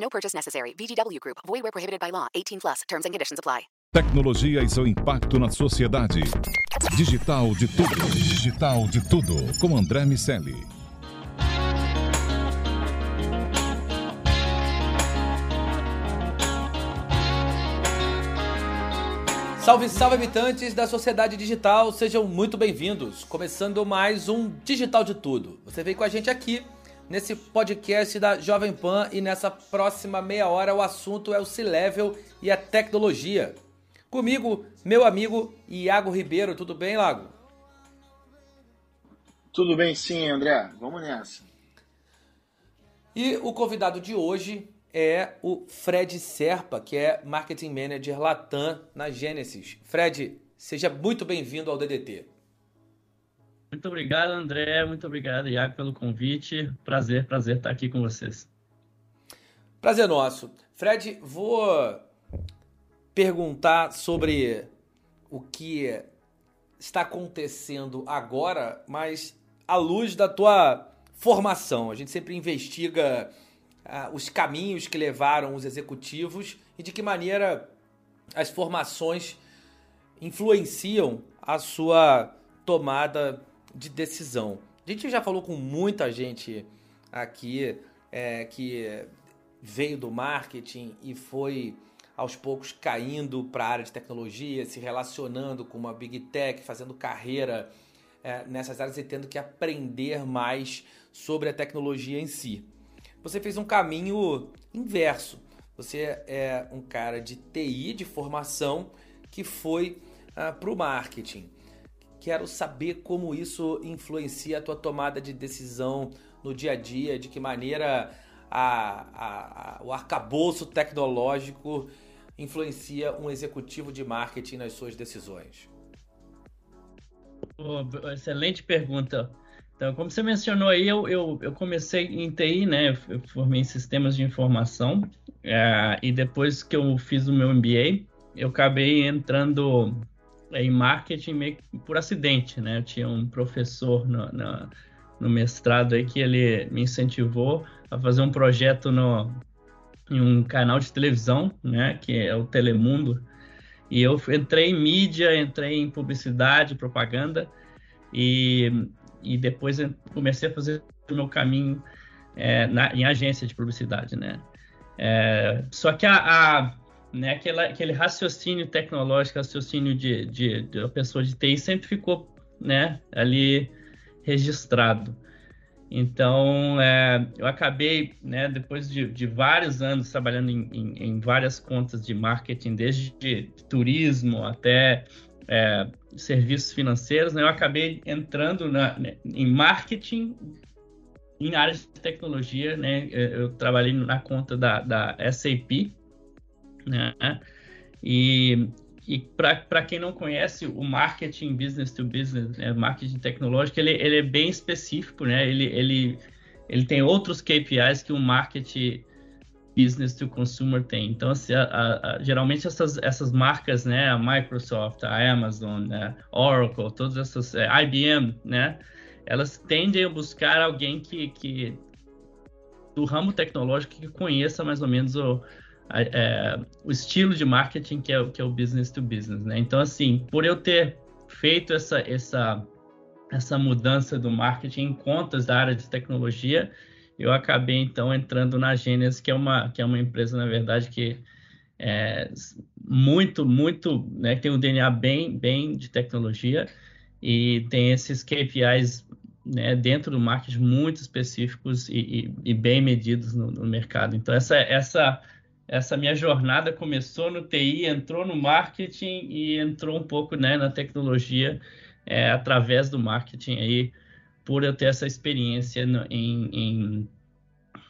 No purchase necessary. VGW Group. Void where prohibited by law. 18 plus. Terms and conditions apply. Tecnologia e seu impacto na sociedade. Digital de tudo. Digital de tudo. Com André Miscelli. Salve, salve habitantes da sociedade digital, sejam muito bem-vindos. Começando mais um Digital de Tudo. Você veio com a gente aqui nesse podcast da Jovem Pan e nessa próxima meia hora o assunto é o C-Level e a tecnologia. Comigo, meu amigo Iago Ribeiro. Tudo bem, Lago? Tudo bem sim, André. Vamos nessa. E o convidado de hoje é o Fred Serpa, que é Marketing Manager Latam na Genesis. Fred, seja muito bem-vindo ao DDT. Muito obrigado, André. Muito obrigado, Iago, pelo convite. Prazer, prazer estar aqui com vocês. Prazer nosso. Fred, vou perguntar sobre o que está acontecendo agora, mas à luz da tua formação. A gente sempre investiga uh, os caminhos que levaram os executivos e de que maneira as formações influenciam a sua tomada de decisão. A gente já falou com muita gente aqui é, que veio do marketing e foi aos poucos caindo para a área de tecnologia, se relacionando com uma big tech, fazendo carreira é, nessas áreas e tendo que aprender mais sobre a tecnologia em si. Você fez um caminho inverso. Você é um cara de TI, de formação, que foi ah, para o marketing. Quero saber como isso influencia a tua tomada de decisão no dia a dia, de que maneira a, a, a, o arcabouço tecnológico influencia um executivo de marketing nas suas decisões? Oh, excelente pergunta. Então, como você mencionou aí, eu, eu, eu comecei em TI, né? Eu formei em sistemas de informação é, e depois que eu fiz o meu MBA, eu acabei entrando em marketing meio por acidente, né? Eu tinha um professor no, no, no mestrado aí que ele me incentivou a fazer um projeto no, em um canal de televisão, né, que é o Telemundo, e eu entrei em mídia, entrei em publicidade, propaganda, e, e depois comecei a fazer o meu caminho é, na, em agência de publicidade, né. É, só que a, a né, aquele, aquele raciocínio tecnológico, raciocínio de, de, de uma pessoa de TI sempre ficou né, ali registrado. Então, é, eu acabei, né, depois de, de, vários anos trabalhando em, em, em, várias contas de marketing, desde de turismo até é, serviços financeiros, né, eu acabei entrando na, né, em marketing em áreas de tecnologia. Né, eu trabalhei na conta da, da SAP, né, e e para quem não conhece, o marketing business to business, né, marketing tecnológico, ele, ele é bem específico, né? Ele, ele, ele tem outros KPIs que o marketing business to consumer tem. Então, assim, a, a, geralmente essas, essas marcas, né, a Microsoft, a Amazon, a Oracle, todas essas, é, IBM, né, elas tendem a buscar alguém que, que do ramo tecnológico que conheça mais ou menos o é, o estilo de marketing que é, que é o business to business, né? Então, assim, por eu ter feito essa, essa, essa mudança do marketing em contas da área de tecnologia, eu acabei, então, entrando na Gênesis, que é uma, que é uma empresa, na verdade, que é muito, muito, né, tem um DNA bem, bem de tecnologia e tem esses KPIs né, dentro do marketing muito específicos e, e, e bem medidos no, no mercado. Então, essa, essa essa minha jornada começou no TI, entrou no marketing e entrou um pouco né, na tecnologia é, através do marketing aí, por eu ter essa experiência no, em, em,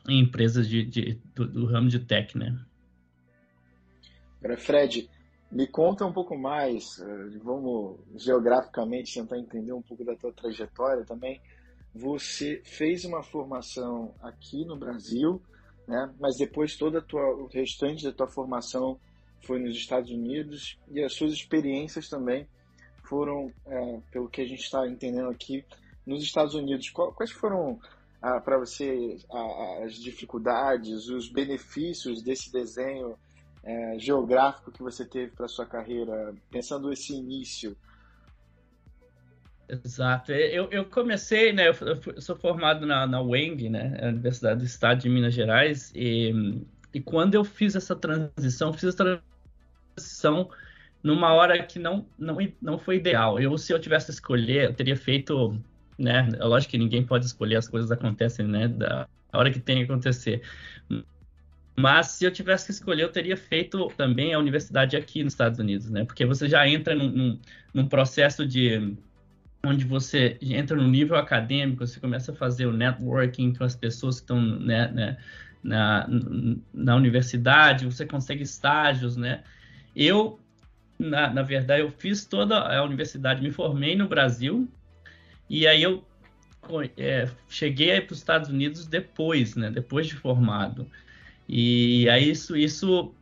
em empresas de, de do, do, ramo de tech, né? Agora, Fred, me conta um pouco mais, eh, vamos geograficamente tentar entender um pouco da tua trajetória também. Você fez uma formação aqui no Brasil, né? Mas depois toda a tua, o restante da tua formação foi nos Estados Unidos e as suas experiências também foram, é, pelo que a gente está entendendo aqui, nos Estados Unidos. Quais foram ah, para você as dificuldades, os benefícios desse desenho é, geográfico que você teve para sua carreira, pensando esse início? Exato. Eu, eu comecei, né? Eu, sou formado na, na UENG, né? Universidade do Estado de Minas Gerais, e, e quando eu fiz essa transição, fiz essa transição numa hora que não, não, não foi ideal. Eu, se eu tivesse escolher, eu teria feito, né? É lógico que ninguém pode escolher, as coisas acontecem, né? Da hora que tem que acontecer. Mas se eu tivesse que escolher, eu teria feito também a universidade aqui nos Estados Unidos, né? Porque você já entra num, num, num processo de onde você entra no nível acadêmico, você começa a fazer o networking com as pessoas que estão né, né, na, na universidade, você consegue estágios, né? Eu, na, na verdade, eu fiz toda a universidade, me formei no Brasil, e aí eu é, cheguei para os Estados Unidos depois, né? Depois de formado. E aí isso, isso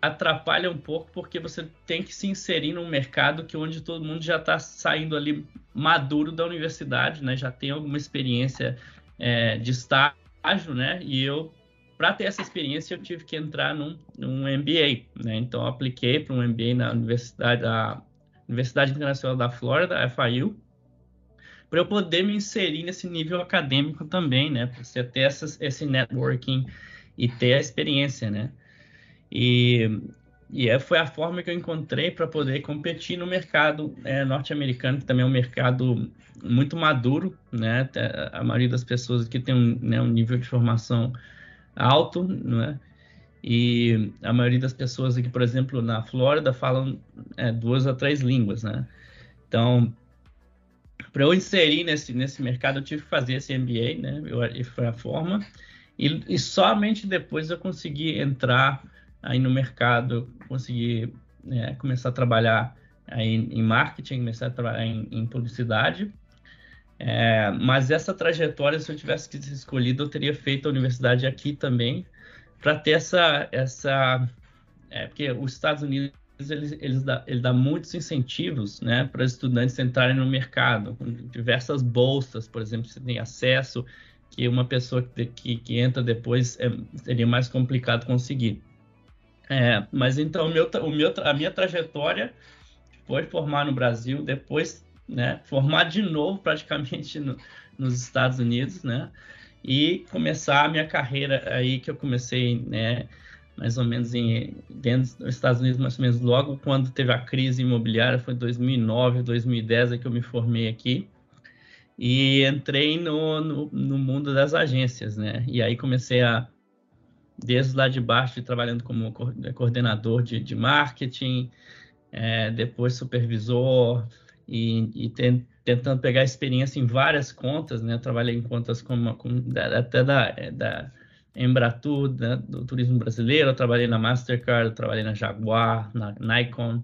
atrapalha um pouco porque você tem que se inserir num mercado que onde todo mundo já está saindo ali maduro da universidade, né? Já tem alguma experiência é, de estágio, né? E eu, para ter essa experiência, eu tive que entrar num, num MBA, né? Então, apliquei para um MBA na Universidade, da Universidade Internacional da Flórida, FIU, para eu poder me inserir nesse nível acadêmico também, né? Para você ter essas, esse networking e ter a experiência, né? E, e é, foi a forma que eu encontrei para poder competir no mercado é, norte-americano, que também é um mercado muito maduro, né? A maioria das pessoas aqui tem um, né, um nível de formação alto, né? E a maioria das pessoas aqui, por exemplo, na Flórida, falam é, duas a três línguas, né? Então, para eu inserir nesse, nesse mercado, eu tive que fazer esse MBA, né? Eu, foi a forma. E, e somente depois eu consegui entrar aí no mercado, consegui é, começar a trabalhar aí em marketing, começar a trabalhar em, em publicidade. É, mas essa trajetória, se eu tivesse que escolhido, eu teria feito a universidade aqui também, para ter essa. essa é, porque os Estados Unidos eles, eles dá, ele dá muitos incentivos né, para estudantes entrarem no mercado, com diversas bolsas, por exemplo, você tem acesso que uma pessoa que, que, que entra depois é, seria mais complicado conseguir. É, mas então meu, o meu, a minha trajetória foi formar no Brasil, depois né, formar de novo praticamente no, nos Estados Unidos, né, e começar a minha carreira aí que eu comecei, né, mais ou menos em, dentro dos Estados Unidos, mais ou menos logo quando teve a crise imobiliária, foi 2009, 2010 é que eu me formei aqui e entrei no, no, no, mundo das agências, né? E aí comecei a, desde lá de baixo, trabalhando como coordenador de, de marketing, é, depois supervisor e, e ten, tentando pegar experiência em várias contas, né? trabalhei em contas como, como até da, da Embratur, né? do turismo brasileiro, trabalhei na Mastercard, trabalhei na Jaguar, na Nikon,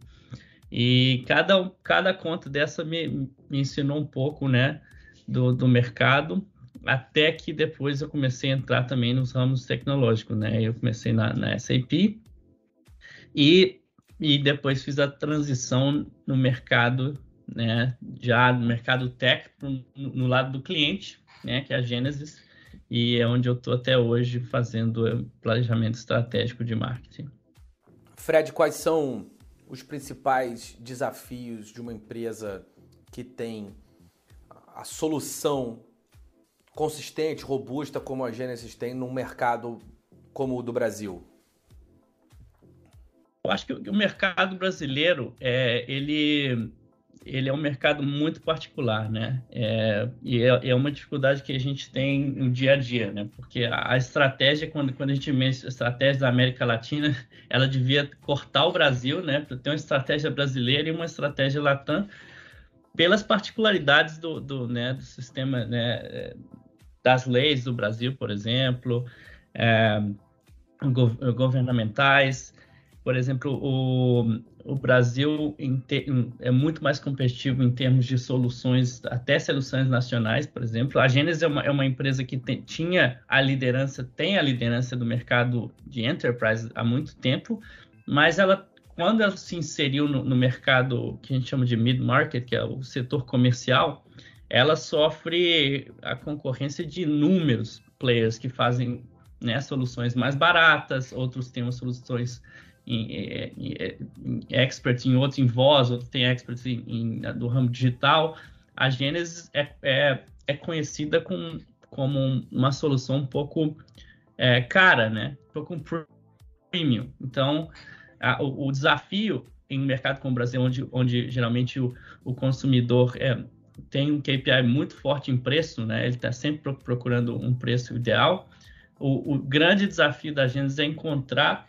e cada, cada conta dessa me, me ensinou um pouco, né? do, do mercado, até que depois eu comecei a entrar também nos ramos tecnológicos, né? Eu comecei na, na SAP e, e depois fiz a transição no mercado, né? Já no mercado tech, no, no lado do cliente, né? Que é a Genesis, e é onde eu estou até hoje fazendo planejamento estratégico de marketing. Fred, quais são os principais desafios de uma empresa que tem a solução consistente, robusta como a Genesis tem num mercado como o do Brasil? Eu acho que o mercado brasileiro é ele ele é um mercado muito particular, né? É, e é, é, uma dificuldade que a gente tem no dia a dia, né? Porque a, a estratégia, quando, quando a gente mexe a estratégia da América Latina, ela devia cortar o Brasil, né? Ter uma estratégia brasileira e uma estratégia latam, pelas particularidades do, do, né, do sistema né, das leis do Brasil, por exemplo, é, governamentais. Por exemplo, o, o Brasil é muito mais competitivo em termos de soluções, até soluções nacionais, por exemplo. A Gênesis é uma, é uma empresa que tinha a liderança, tem a liderança do mercado de enterprise há muito tempo, mas ela, quando ela se inseriu no, no mercado que a gente chama de mid-market, que é o setor comercial, ela sofre a concorrência de inúmeros players que fazem né, soluções mais baratas, outros têm soluções em, expert em outro em voz, outros têm experts em, em, do ramo digital. A Genesis é, é, é conhecida com, como uma solução um pouco é, cara, né? Um pouco premium. Então, a, o, o, desafio em um mercado como o Brasil, onde, onde geralmente o, o consumidor é, tem um KPI muito forte em preço, né? Ele está sempre procurando um preço ideal. O, o grande desafio da Genesis é encontrar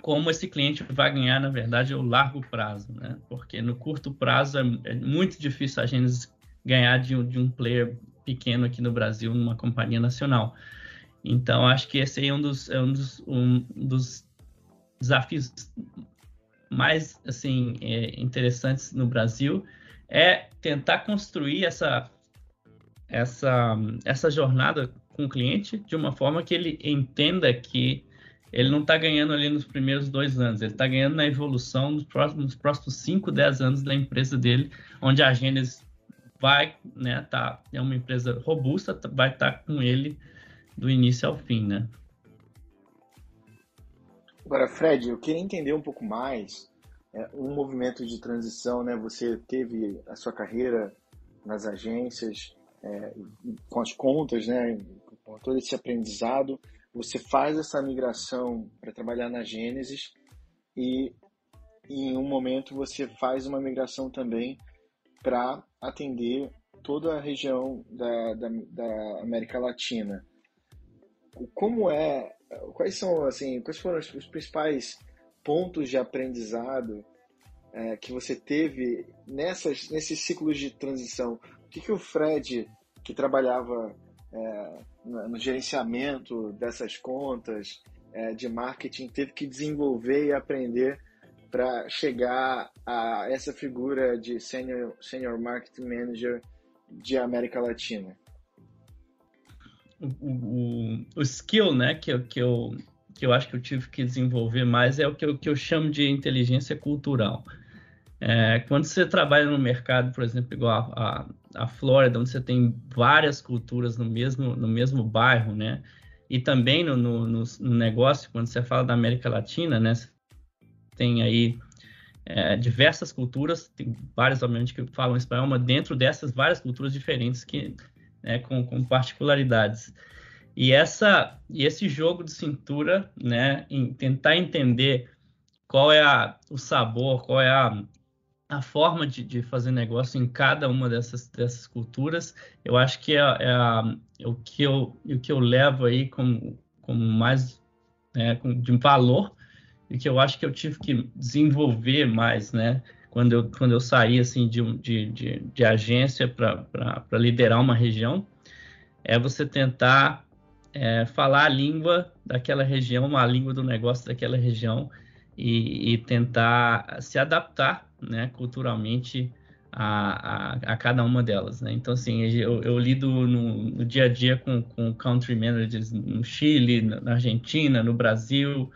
como esse cliente vai ganhar, na verdade, o largo prazo, né? Porque no curto prazo é, é muito difícil a gente ganhar de de um player pequeno aqui no Brasil, numa companhia nacional. Então, acho que esse é um dos, é um dos, um dos desafios mais assim é, interessantes no Brasil é tentar construir essa essa essa jornada com o cliente de uma forma que ele entenda que ele não está ganhando ali nos primeiros dois anos, ele está ganhando na evolução nos próximos, nos próximos 5, 10 anos da empresa dele, onde a Gênesis vai, né, tá, é uma empresa robusta, tá, vai estar tá com ele do início ao fim, né? Agora, Fred, eu queria entender um pouco mais é, um movimento de transição, né? Você teve a sua carreira nas agências, é, com as contas, né? Com todo esse aprendizado, você faz essa migração para trabalhar na Gênesis e, em um momento você faz uma migração também para atender toda a região da, da, da, América Latina. Como é, quais são assim, quais foram os, principais pontos de aprendizado é, que você teve nessas, nesses ciclos de transição? O que, que o Fred, que trabalhava é, no gerenciamento dessas contas é, de marketing teve que desenvolver e aprender para chegar a essa figura de senior, senior marketing manager de América Latina? O, o, o skill né, que, que, eu, que eu acho que eu tive que desenvolver mais é o que eu, que eu chamo de inteligência cultural. É, quando você trabalha no mercado, por exemplo, igual a, a, a, Flórida, onde você tem várias culturas no mesmo, no mesmo bairro, né? E também no, no, no negócio, quando você fala da América Latina, né? tem aí é, diversas culturas, tem várias, obviamente, que falam espanhol, mas dentro dessas várias culturas diferentes que, né, com, com particularidades. E, essa, e esse jogo de cintura, né, em tentar entender qual é a, o sabor, qual é a, a forma de, de, fazer negócio em cada uma dessas, dessas culturas, eu acho que é, é, a, é o, que eu, o que eu levo aí como, como mais né, de valor e que eu acho que eu tive que desenvolver mais, né? Quando eu, quando eu saí assim de, de, de, de agência para liderar uma região, é você tentar é, falar a língua daquela região, a língua do negócio daquela região e, e tentar se adaptar né, culturalmente a, a, a, cada uma delas. Né? Então, assim, eu, eu lido no, no, dia a dia com, com country managers no Chile, na Argentina, no Brasil,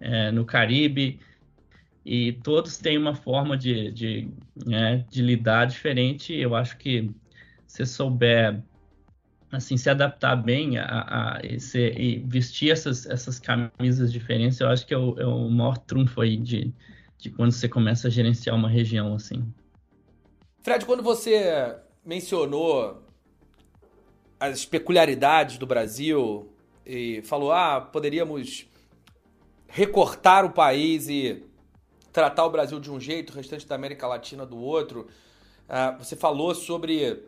é, no Caribe, e todos têm uma forma de, de, né, de lidar diferente. Eu acho que se souber assim se adaptar bem a, a esse, e vestir essas, essas camisas diferentes, eu acho que é o, é o maior trunfo aí de, de quando você começa a gerenciar uma região assim. Fred, quando você mencionou as peculiaridades do Brasil e falou, ah, poderíamos recortar o país e tratar o Brasil de um jeito, o restante da América Latina do outro. Ah, você falou sobre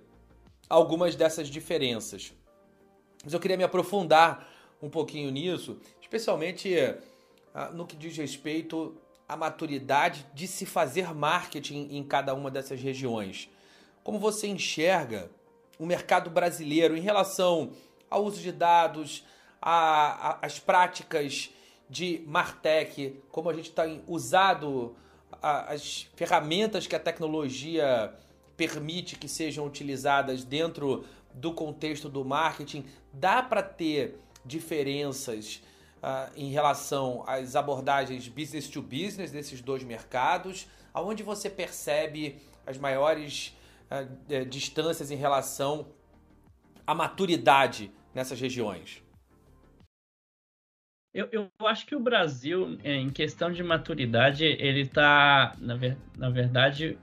algumas dessas diferenças. Mas eu queria me aprofundar um pouquinho nisso, especialmente ah, no que diz respeito a maturidade de se fazer marketing em cada uma dessas regiões. Como você enxerga o mercado brasileiro em relação ao uso de dados, às práticas de Martech, como a gente tem usado a, as ferramentas que a tecnologia permite que sejam utilizadas dentro do contexto do marketing, dá para ter diferenças uh, em relação às abordagens business to business desses dois mercados, aonde você percebe as maiores uh, distâncias em relação à maturidade nessas regiões? Eu, eu acho que o Brasil, em questão de maturidade, ele está, na, ver, na verdade,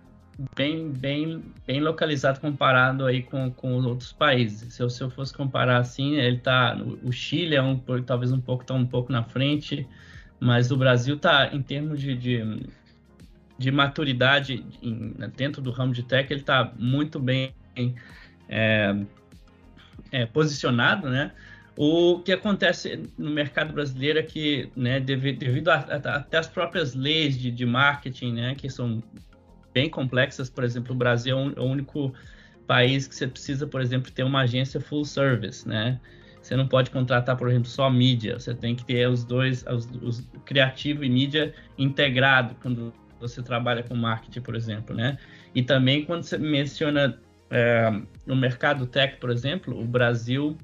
bem, bem, bem localizado comparado aí com, com os outros países. Se eu, se eu fosse comparar assim, ele tá, o Chile é um talvez um pouco tá um pouco na frente, mas o Brasil tá em termos de, de, de maturidade em, dentro do ramo de tech, ele está muito bem é, é, posicionado, né? O que acontece no mercado brasileiro é que, né, devido, devido a, a, até as próprias leis de, de marketing, né, que são bem complexas, por exemplo, o Brasil é, é o único país que você precisa, por exemplo, ter uma agência full service, né? Você não pode contratar, por exemplo, só mídia, você tem que ter os dois, os, os criativo e mídia integrado quando você trabalha com marketing, por exemplo, né? E também quando você menciona é, no mercado tech, por exemplo, o Brasil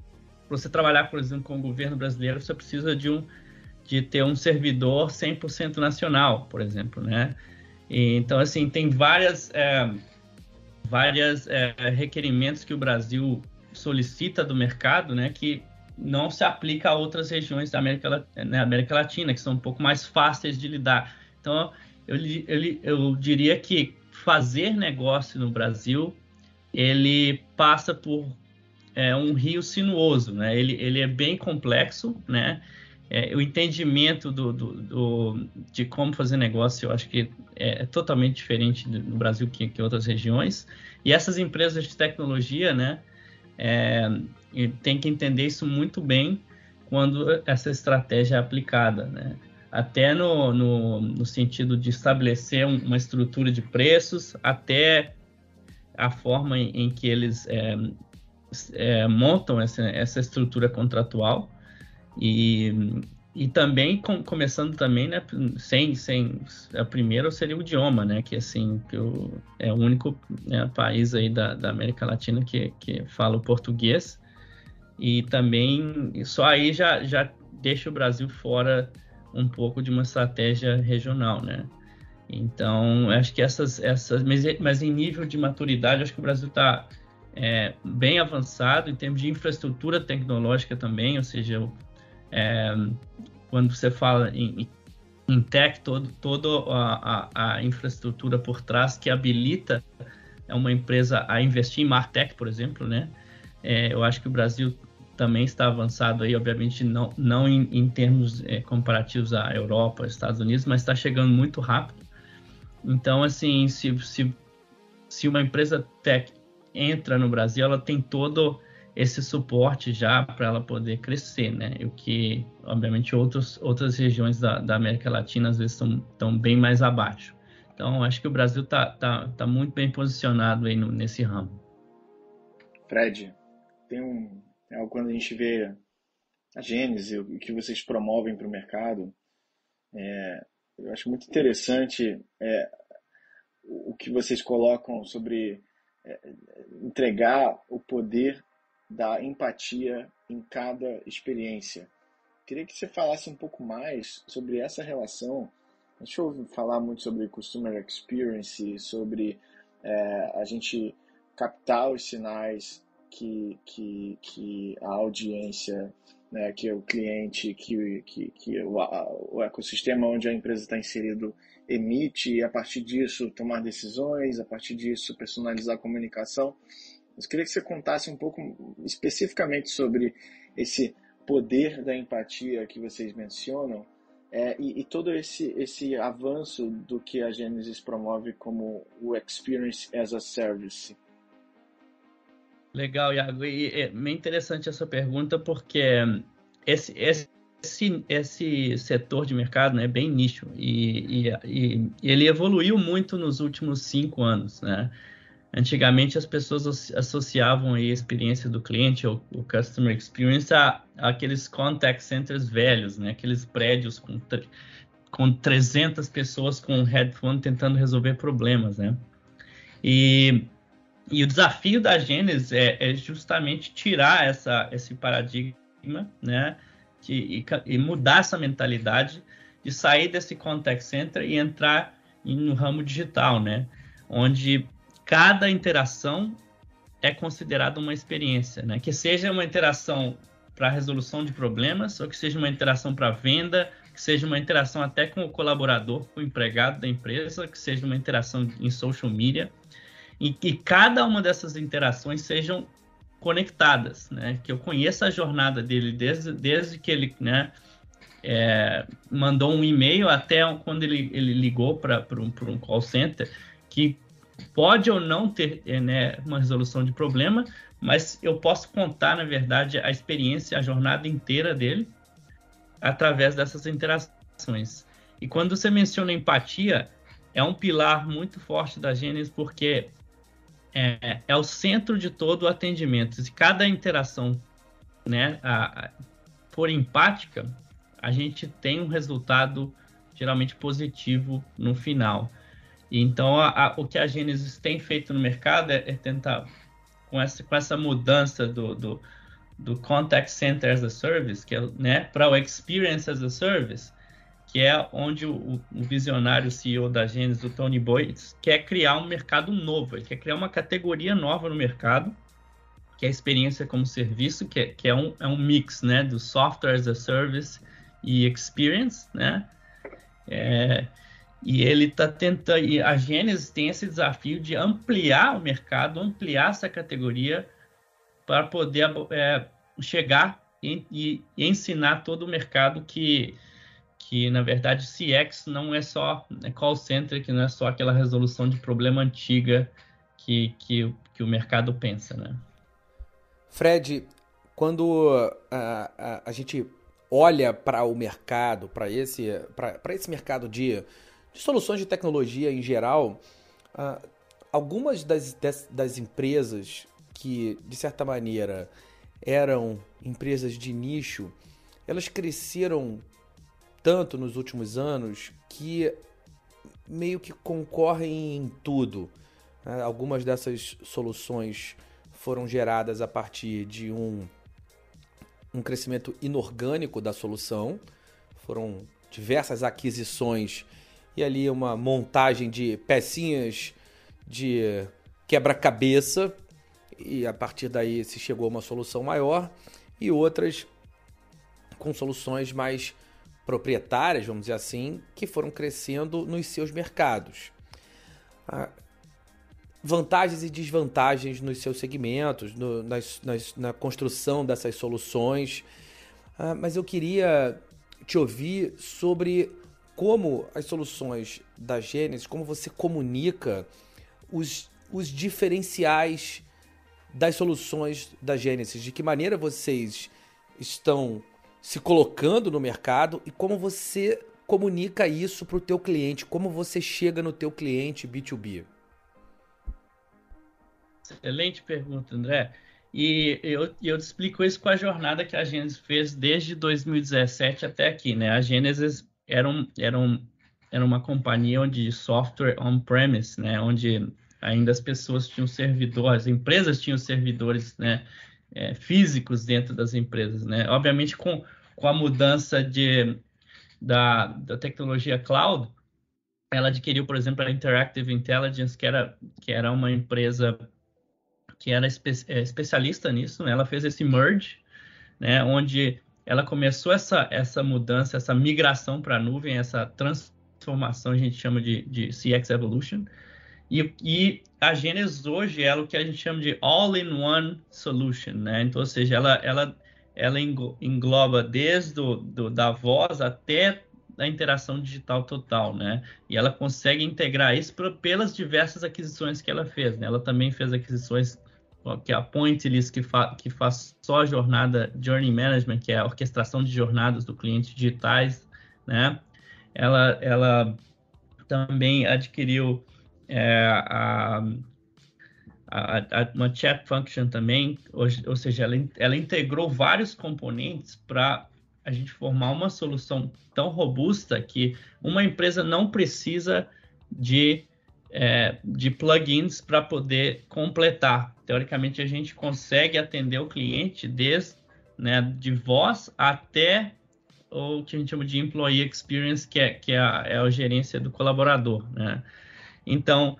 para você trabalhar, por exemplo, com o governo brasileiro, você precisa de um de ter um servidor 100% nacional, por exemplo, né? Então, assim, tem várias, é, várias é, requerimentos que o Brasil solicita do mercado, né? Que não se aplica a outras regiões da América, né, América Latina, que são um pouco mais fáceis de lidar. Então, eu, eu, eu diria que fazer negócio no Brasil, ele passa por é um rio sinuoso, né? Ele, ele é bem complexo, né? É, o entendimento do, do, do, de como fazer negócio, eu acho que é, é totalmente diferente no Brasil que, que outras regiões. E essas empresas de tecnologia, né? É, tem que entender isso muito bem quando essa estratégia é aplicada, né? Até no, no, no sentido de estabelecer um, uma estrutura de preços, até a forma em, em que eles é, é, montam essa, essa estrutura contratual e, e também com, começando também né sem sem a primeira seria o idioma né que assim que o, é o único né, país aí da, da América Latina que, que fala o português. E também só aí já já deixa o Brasil fora um pouco de uma estratégia regional né. Então acho que essas essas mas, mas em nível de maturidade acho que o Brasil está é, bem avançado em termos de infraestrutura tecnológica também, ou seja, é, quando você fala em, em tech, todo, toda a, a, infraestrutura por trás que habilita uma empresa a investir em Martech, por exemplo, né? É, eu acho que o Brasil também está avançado aí, obviamente não, não em, em termos é, comparativos à Europa, Estados Unidos, mas está chegando muito rápido. Então, assim, se, se, se uma empresa tech entra no Brasil, ela tem todo esse suporte já para ela poder crescer, né? O que, obviamente, outros, outras regiões da, da América Latina às vezes estão bem mais abaixo. Então, acho que o Brasil está tá, tá muito bem posicionado aí no, nesse ramo. Fred, tem um, é quando a gente vê a Gênese, o que vocês promovem para o mercado, é, eu acho muito interessante é, o que vocês colocam sobre entregar o poder da empatia em cada experiência. Queria que você falasse um pouco mais sobre essa relação. A gente ouve falar muito sobre customer experience, sobre é, a gente captar os sinais que, que, que a audiência, né, que o cliente, que, que, que o, a, o ecossistema onde a empresa está inserido emite e a partir disso tomar decisões, a partir disso personalizar a comunicação. Eu queria que você contasse um pouco especificamente sobre esse poder da empatia que vocês mencionam é, e, e, todo esse, esse avanço do que a Genesis promove como o Experience as a Service. Legal, Iago. E é bem interessante essa pergunta porque esse, esse esse, esse setor de mercado né, é bem nicho e, e, e, ele evoluiu muito nos últimos cinco anos. Né? Antigamente as pessoas associavam a experiência do cliente, ou o customer experience, a, a, aqueles contact centers velhos, né? Aqueles prédios com, com 300 pessoas com headphone tentando resolver problemas, né? E, e o desafio da Gênesis é, é justamente tirar essa, esse paradigma, né? De, e, e mudar essa mentalidade de sair desse contact center e entrar no ramo digital, né? Onde cada interação é considerada uma experiência, né? Que seja uma interação para resolução de problemas, ou que seja uma interação para venda, que seja uma interação até com o colaborador, com o empregado da empresa, que seja uma interação em social media, e que cada uma dessas interações sejam conectadas, né? Que eu conheça a jornada dele desde, desde que ele, né, é, mandou um e-mail até quando ele, ele ligou para um, um call center, que pode ou não ter é, né, uma resolução de problema, mas eu posso contar, na verdade, a experiência, a jornada inteira dele através dessas interações. E quando você menciona empatia, é um pilar muito forte da Gênesis, porque é, é o centro de todo o atendimento. Se cada interação né, a, a, for empática, a gente tem um resultado geralmente positivo no final. Então, a, a, o que a Gênesis tem feito no mercado é, é tentar, com essa, com essa mudança do, do, do, Contact Center as a Service, que é né, para o Experience as a Service, que é onde o, o visionário CEO da Gênesis, o Tony Boyd, quer criar um mercado novo, ele quer criar uma categoria nova no mercado, que é a experiência como serviço, que é, que é, um, é um mix né, do Software as a Service e Experience, né? É, e ele está tentando, e a Gênesis tem esse desafio de ampliar o mercado, ampliar essa categoria para poder é, chegar e, e, ensinar todo o mercado que, que, na verdade, CX não é só é call center, que não é só aquela resolução de problema antiga que, que, que o mercado pensa, né? Fred, quando a, a, a gente olha para o mercado, para esse, esse mercado de de soluções de tecnologia em geral, uh, algumas das, das, das, empresas que, de certa maneira, eram empresas de nicho, elas cresceram tanto nos últimos anos que meio que concorrem em tudo. Uh, algumas dessas soluções foram geradas a partir de um, um crescimento inorgânico da solução, foram diversas aquisições e ali uma montagem de pecinhas de quebra-cabeça e a partir daí se chegou a uma solução maior e outras com soluções mais proprietárias, vamos dizer assim, que foram crescendo nos seus mercados. Ah, vantagens e desvantagens nos seus segmentos, no, nas, nas, na construção dessas soluções. Ah, mas eu queria te ouvir sobre como as soluções da Gênesis, como você comunica os, os diferenciais das soluções da Gênesis, de que maneira vocês estão se colocando no mercado e como você comunica isso para o teu cliente, como você chega no teu cliente B2B. Excelente pergunta, André. E eu, eu te explico isso com a jornada que a Gênesis fez desde 2017 até aqui, né? A Gênesis era, um, era, um, era uma companhia de software on-premise, né, onde ainda as pessoas tinham servidores, as empresas tinham servidores né, é, físicos dentro das empresas. Né? Obviamente, com, com a mudança de, da, da tecnologia cloud, ela adquiriu, por exemplo, a Interactive Intelligence, que era, que era uma empresa que era espe é, especialista nisso, né? ela fez esse merge, né? onde ela começou essa, essa mudança, essa migração para a nuvem, essa transformação, a gente chama de, de CX Evolution. E, e, a Genesis hoje é o que a gente chama de all-in-one solution, né? Então, ou seja, ela, ela, ela engloba desde do, do, da voz até a interação digital total, né? E ela consegue integrar isso pelas diversas aquisições que ela fez, né? Ela também fez aquisições que é a Pointless, que, fa que faz só a jornada Journey Management, que é a orquestração de jornadas do cliente digitais, né? Ela, ela também adquiriu é, a, a, a, uma chat function também, ou, ou seja, ela, ela integrou vários componentes para a gente formar uma solução tão robusta que uma empresa não precisa de, é, de plugins para poder completar. Teoricamente, a gente consegue atender o cliente desde né, de voz até o que a gente chama de employee experience, que é, que é, a, é a gerência do colaborador. Né? Então,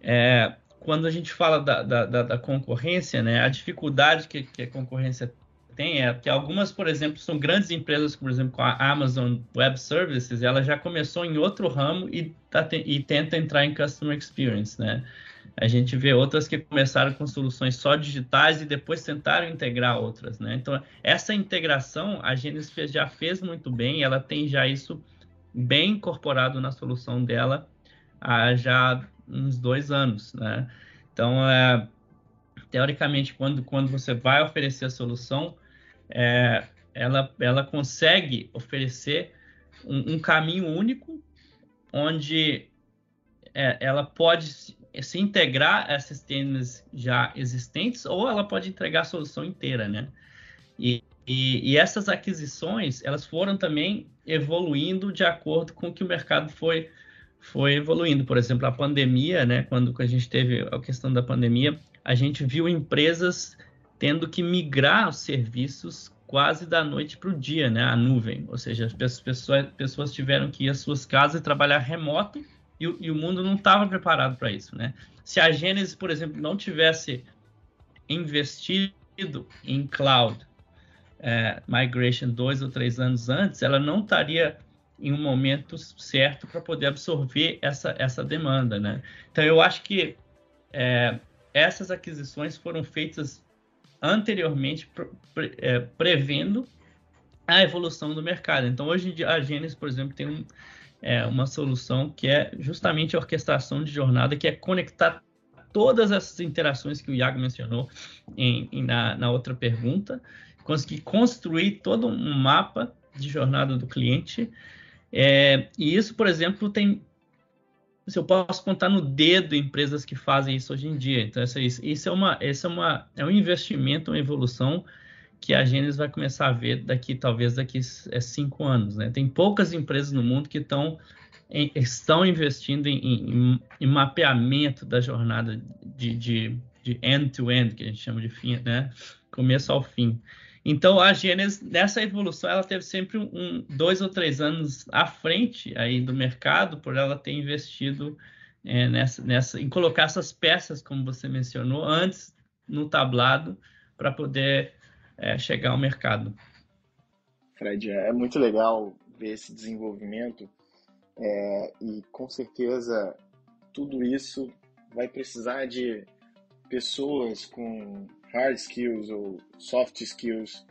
é, quando a gente fala da, da, da, concorrência, né, a dificuldade que, que, a concorrência tem é que algumas, por exemplo, são grandes empresas, por exemplo, com a Amazon Web Services, ela já começou em outro ramo e, tá, e tenta entrar em Customer Experience, né? A gente vê outras que começaram com soluções só digitais e depois tentaram integrar outras, né? Então, essa integração a Genesis já fez muito bem, ela tem já isso bem incorporado na solução dela há já uns dois anos, né? Então, é, teoricamente, quando, quando você vai oferecer a solução, é, ela, ela consegue oferecer um, um caminho único onde é, ela pode se, se integrar a sistemas já existentes ou ela pode entregar a solução inteira, né? E, e, e, essas aquisições, elas foram também evoluindo de acordo com que o mercado foi, foi evoluindo. Por exemplo, a pandemia, né? Quando a gente teve a questão da pandemia, a gente viu empresas tendo que migrar os serviços quase da noite para o dia, né? A nuvem, ou seja, as pessoas, pessoas tiveram que ir às suas casas e trabalhar remoto e, e o mundo não estava preparado para isso, né? Se a Gênesis, por exemplo, não tivesse investido em cloud é, migration dois ou três anos antes, ela não estaria em um momento certo para poder absorver essa, essa demanda, né? Então eu acho que é, essas aquisições foram feitas anteriormente pre, é, prevendo a evolução do mercado. Então hoje em dia a Gênesis, por exemplo, tem um, é, uma solução que é justamente a orquestração de jornada, que é conectar todas essas interações que o Iago mencionou em, em, na, na outra pergunta, conseguir construir todo um mapa de jornada do cliente. É, e isso, por exemplo, tem. Se eu posso contar no dedo empresas que fazem isso hoje em dia. Então, isso, isso é, uma, isso é, uma, é um investimento, uma evolução que a Gênesis vai começar a ver daqui, talvez daqui é cinco anos. Né? Tem poucas empresas no mundo que estão, estão investindo em, em, em, mapeamento da jornada de end-to-end, -end, que a gente chama de fim, né? começo ao fim. Então, a Gênesis, nessa evolução, ela teve sempre um, dois ou três anos à frente aí do mercado, por ela ter investido é, nessa, nessa, em colocar essas peças, como você mencionou, antes no tablado, para poder é, chegar ao mercado. Fred, é muito legal ver esse desenvolvimento é, e com certeza tudo isso vai precisar de pessoas com hard skills ou soft skills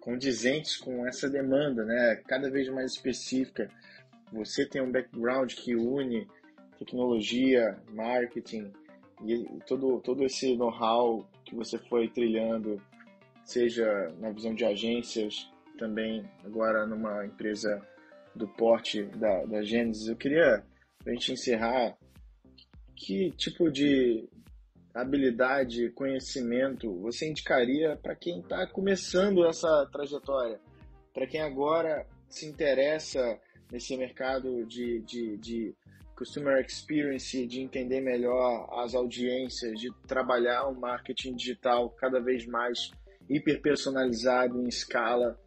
condizentes com essa demanda, né? Cada vez mais específica. Você tem um background que une tecnologia, marketing e todo todo esse know-how que você foi trilhando seja na visão de agências, também agora numa empresa do porte da, da Gênesis. Eu queria, para a gente encerrar, que tipo de habilidade, conhecimento você indicaria para quem está começando essa trajetória? Para quem agora se interessa nesse mercado de, de, de customer experience, de entender melhor as audiências, de trabalhar o marketing digital cada vez mais hiperpersonalizado em escala.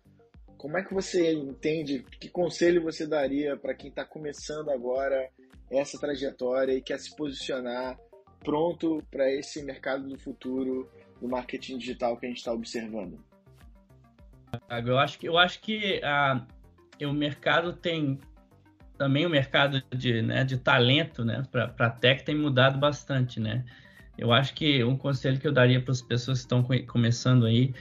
Como é que você entende? Que conselho você daria para quem está começando agora essa trajetória e quer se posicionar pronto para esse mercado do futuro do marketing digital que a gente está observando? Eu acho que eu acho que a, o mercado tem também o mercado de, né, de talento, né, para tech tem mudado bastante, né? Eu acho que um conselho que eu daria para as pessoas que estão começando aí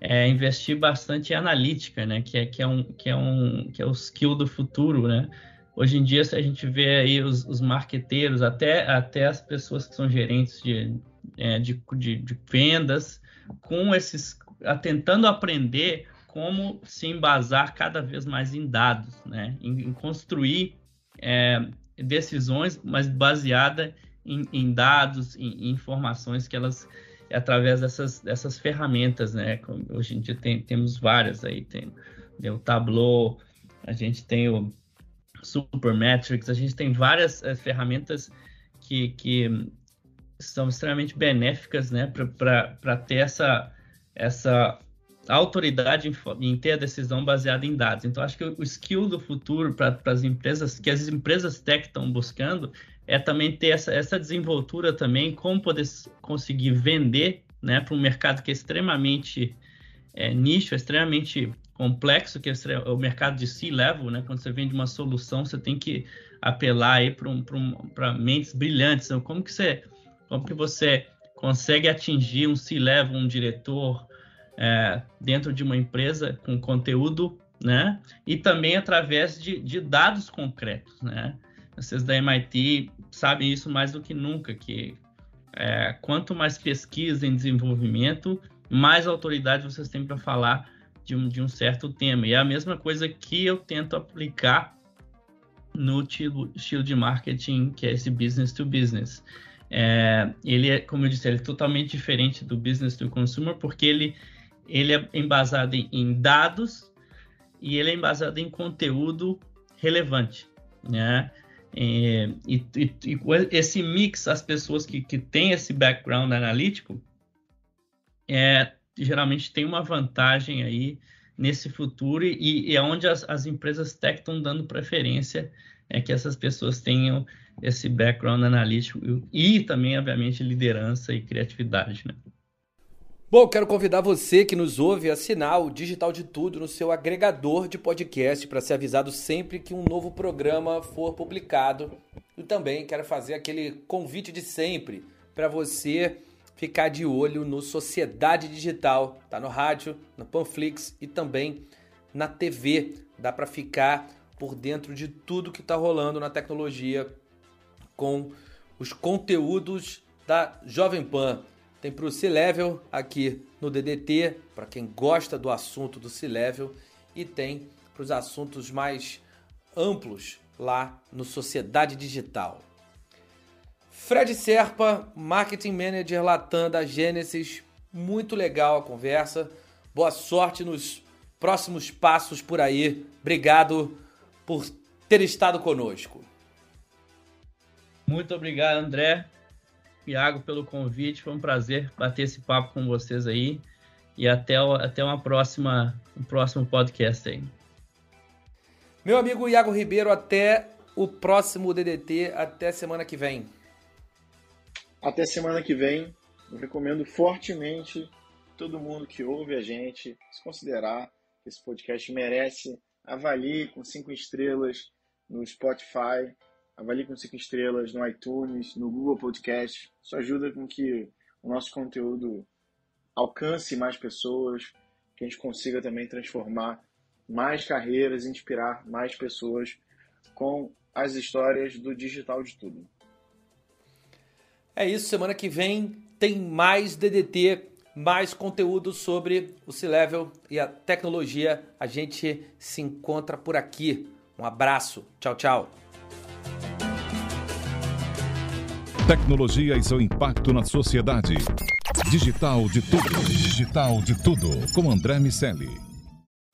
é investir bastante em analítica, né? Que é, que é, um, que é, um, que é o skill do futuro, né? Hoje em dia, se a gente vê aí os, os marqueteiros, até, até as pessoas que são gerentes de, é, de, de, de, vendas, com esses, tentando aprender como se embasar cada vez mais em dados, né? Em, em construir é, decisões, mas baseada em, em dados, em, em, informações que elas é através dessas, dessas ferramentas, né? Hoje em dia tem, temos várias aí, tem, tem o Tableau, a gente tem o Supermetrics, a gente tem várias é, ferramentas que, que são extremamente benéficas, né, para ter essa, essa autoridade em, em, ter a decisão baseada em dados. Então, acho que o skill do futuro para as empresas, que as empresas tech estão buscando, é também ter essa, essa desenvoltura também, como poder conseguir vender né, para um mercado que é extremamente é, nicho, extremamente complexo, que é o mercado de C-level, né? Quando você vende uma solução, você tem que apelar aí para um, um, mentes brilhantes. Então, como que você, como que você consegue atingir um C-level, um diretor é, dentro de uma empresa com conteúdo, né? E também através de, de dados concretos, né? Vocês da MIT sabem isso mais do que nunca, que é, quanto mais pesquisa em desenvolvimento, mais autoridade vocês têm para falar de um, de um certo tema. E é a mesma coisa que eu tento aplicar no estilo, estilo de marketing, que é esse business to business. É, ele é, como eu disse, ele é totalmente diferente do business to consumer, porque ele, ele é embasado em, em dados e ele é embasado em conteúdo relevante, né? E, e, e, esse mix, as pessoas que, que têm esse background analítico, é, geralmente tem uma vantagem aí nesse futuro e, e é onde as, as empresas tech estão dando preferência é que essas pessoas tenham esse background analítico e, também, obviamente, liderança e criatividade, né? Bom, quero convidar você que nos ouve a assinar o Digital de Tudo no seu agregador de podcast para ser avisado sempre que um novo programa for publicado. E também quero fazer aquele convite de sempre para você ficar de olho no Sociedade Digital. Tá no rádio, no Panflix e também na TV. Dá para ficar por dentro de tudo que está rolando na tecnologia com os conteúdos da Jovem Pan. Tem para o C-Level aqui no DDT, para quem gosta do assunto do C-Level, e tem para os assuntos mais amplos lá no Sociedade Digital. Fred Serpa, Marketing Manager Latam da Gênesis, muito legal a conversa. Boa sorte nos próximos passos por aí. Obrigado por ter estado conosco. Muito obrigado, André. Iago, pelo convite. Foi um prazer bater esse papo com vocês aí. E até, até uma próxima, um próximo podcast aí. Meu amigo Iago Ribeiro, até o próximo DDT. Até semana que vem. Até semana que vem. Eu recomendo fortemente todo mundo que ouve a gente se considerar que esse podcast merece. Avalie com cinco estrelas no Spotify, avalie com cinco estrelas no iTunes, no Google Podcast. Isso ajuda com que o nosso conteúdo alcance mais pessoas, que a gente consiga também transformar mais carreiras, inspirar mais pessoas com as histórias do digital de tudo. É isso, semana que vem tem mais DDT, mais conteúdo sobre o C-Level e a tecnologia. A gente se encontra por aqui. Um abraço. Tchau, tchau. Tecnologia e seu impacto na sociedade. Digital de tudo. Digital de tudo. Com André Miscelli.